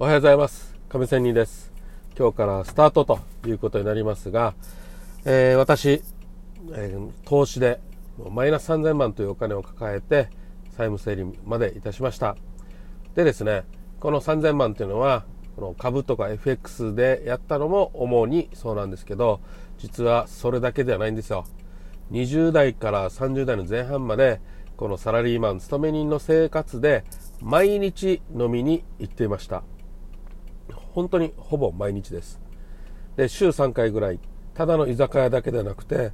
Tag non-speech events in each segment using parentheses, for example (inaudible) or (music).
おはようございます。亀仙人です。今日からスタートということになりますが、えー、私、えー、投資でマイナス3000万というお金を抱えて債務整理までいたしました。でですねこの3000万というのはこの株とか FX でやったのも主にそうなんですけど実はそれだけではないんですよ。20代から30代の前半までこのサラリーマン勤め人の生活で毎日飲みに行っていました。本当にほぼ毎日です。で週3回ぐらいただの居酒屋だけではなくて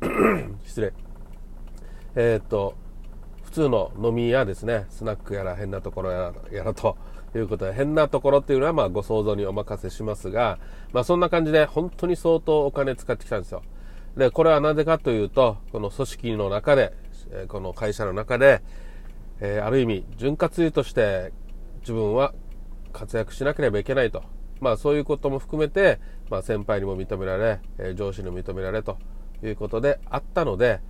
(clears throat) 失礼。えー、っと普通の飲み屋ですね。スナックやら変なところやらやらということで変なところっていうのはまあご想像にお任せしますが、まあ、そんな感じで本当に相当お金使ってきたんですよ。でこれはなぜかというとこの組織の中でこの会社の中で、えー、ある意味潤滑油として自分は活躍しなければいけないと、まあ、そういうことも含めて、まあ、先輩にも認められ、え上司にも認められということであったので、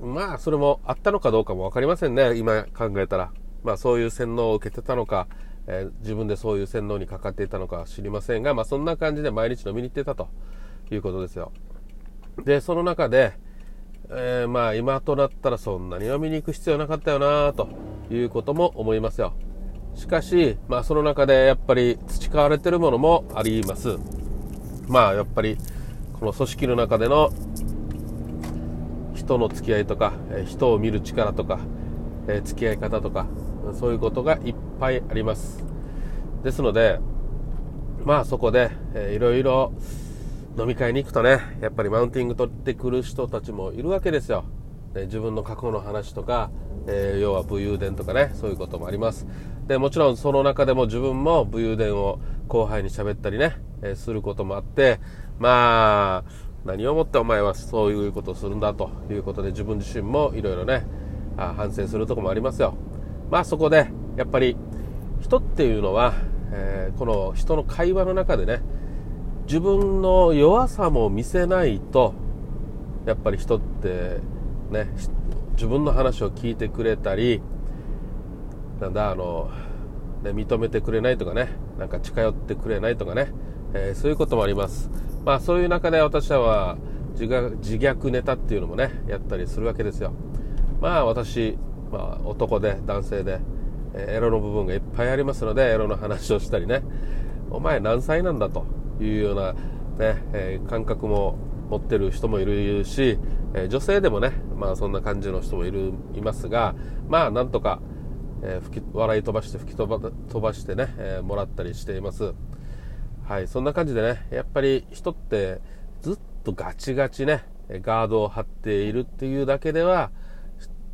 まあ、それもあったのかどうかも分かりませんね、今考えたら。まあ、そういう洗脳を受けてたのか、えー、自分でそういう洗脳にかかっていたのか知りませんが、まあ、そんな感じで毎日飲みに行ってたということですよ。で、その中で、えー、まあ、今となったらそんなに飲みに行く必要なかったよなということも思いますよ。しかし、まあ、その中でやっぱり培われてるものもあります。まあ、やっぱり、この組織の中での人の付き合いとか、人を見る力とか、付き合い方とか、そういうことがいっぱいあります。ですので、まあそこで、いろいろ飲み会に行くとね、やっぱりマウンティング取ってくる人たちもいるわけですよ。自分の過去の話とか、えー、要は武勇伝とかねそういうこともあります。でもちろんその中でも自分も武勇伝を後輩に喋ったりね、えー、することもあってまあ何をもってお前はそういうことをするんだということで自分自身もいろいろねあ反省するとこもありますよ。まあそこでやっぱり人っていうのは、えー、この人の会話の中でね自分の弱さも見せないとやっぱり人ってね自分の話を聞いてくれたりなんだあの、ね、認めてくれないとかねなんか近寄ってくれないとかね、えー、そういうこともあります。まあそういう中で私は自虐ネタっていうのもねやったりするわけですよ。まあ私、まあ、男で男性で、えー、エロの部分がいっぱいありますのでエロの話をしたりねお前何歳なんだというようなね、えー、感覚も持ってる人もいるし、え女性でもね、まあそんな感じの人もいる、いますが、まあなんとか、え、吹き笑い飛ばして吹き飛ば飛ばしてね、え、もらったりしています。はい、そんな感じでね、やっぱり人ってずっとガチガチね、ガードを張っているっていうだけでは、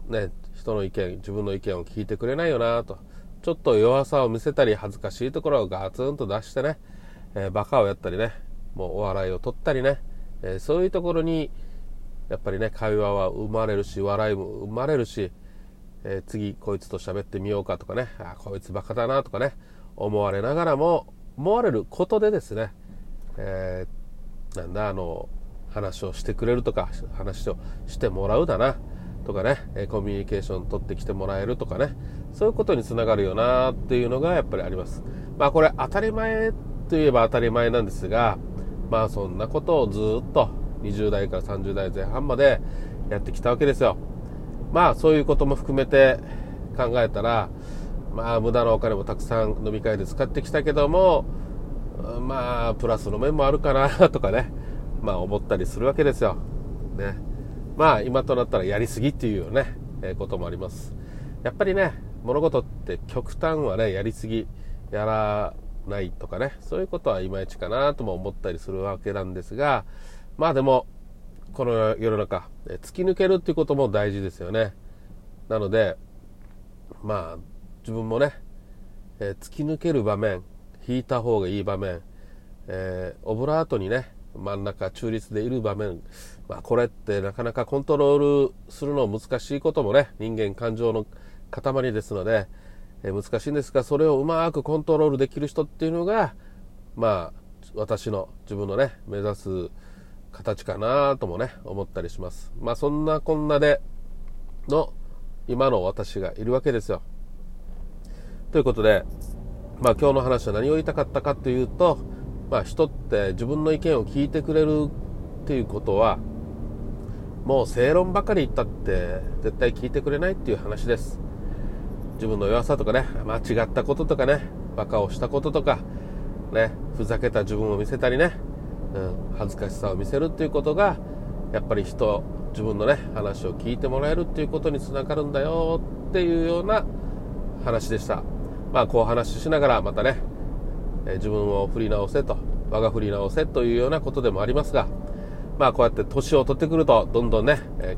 ね、人の意見、自分の意見を聞いてくれないよなと。ちょっと弱さを見せたり、恥ずかしいところをガツンと出してね、えー、バカをやったりね、もうお笑いを取ったりね、えー、そういうところにやっぱりね会話は生まれるし笑いも生まれるし、えー、次こいつと喋ってみようかとかねあこいつバカだなとかね思われながらも思われることでですね、えー、なんだあの話をしてくれるとか話をしてもらうだなとかねコミュニケーション取ってきてもらえるとかねそういうことにつながるよなっていうのがやっぱりあります。まあこれ当たり前といえば当たり前なんですがまあそんなことをずっと20代から30代前半までやってきたわけですよ。まあそういうことも含めて考えたら、まあ無駄なお金もたくさん飲み会で使ってきたけども、まあプラスの面もあるかなとかね、まあ思ったりするわけですよ。ね。まあ今となったらやりすぎっていうね、えー、こともあります。やっぱりね、物事って極端はね、やりすぎ、やらないとかね、そういうことはいまいちかなとも思ったりするわけなんですが、まあでも、この世の中、突き抜けるっていうことも大事ですよね。なので、まあ、自分もね、えー、突き抜ける場面、引いた方がいい場面、えー、オブラートにね、真ん中中立でいる場面、まあ、これってなかなかコントロールするの難しいこともね、人間感情の塊ですので、えー、難しいんですが、それをうまくコントロールできる人っていうのが、まあ、私の自分のね、目指す形かなともね、思ったりします。まあ、そんなこんなでの今の私がいるわけですよ。ということで、まあ今日の話は何を言いたかったかというと、まあ人って自分の意見を聞いてくれるっていうことは、もう正論ばかり言ったって絶対聞いてくれないっていう話です。自分の弱さとかね、間違ったこととかね、バカをしたこととか、ね、ふざけた自分を見せたりね、うん、恥ずかしさを見せるっていうことが、やっぱり人、自分のね、話を聞いてもらえるっていうことにつながるんだよっていうような話でした。まあ、こう話しながらまたね、自分を振り直せと、我が振り直せというようなことでもありますが、まあ、こうやって年を取ってくると、どんどんね、え、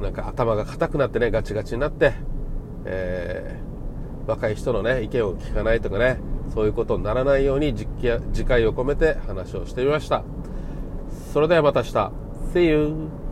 なんか頭が硬くなってね、ガチガチになって、えー、若い人のね、意見を聞かないとかね、そういうことにならないように次回を込めて話をしてみました。それではまた明日。See you!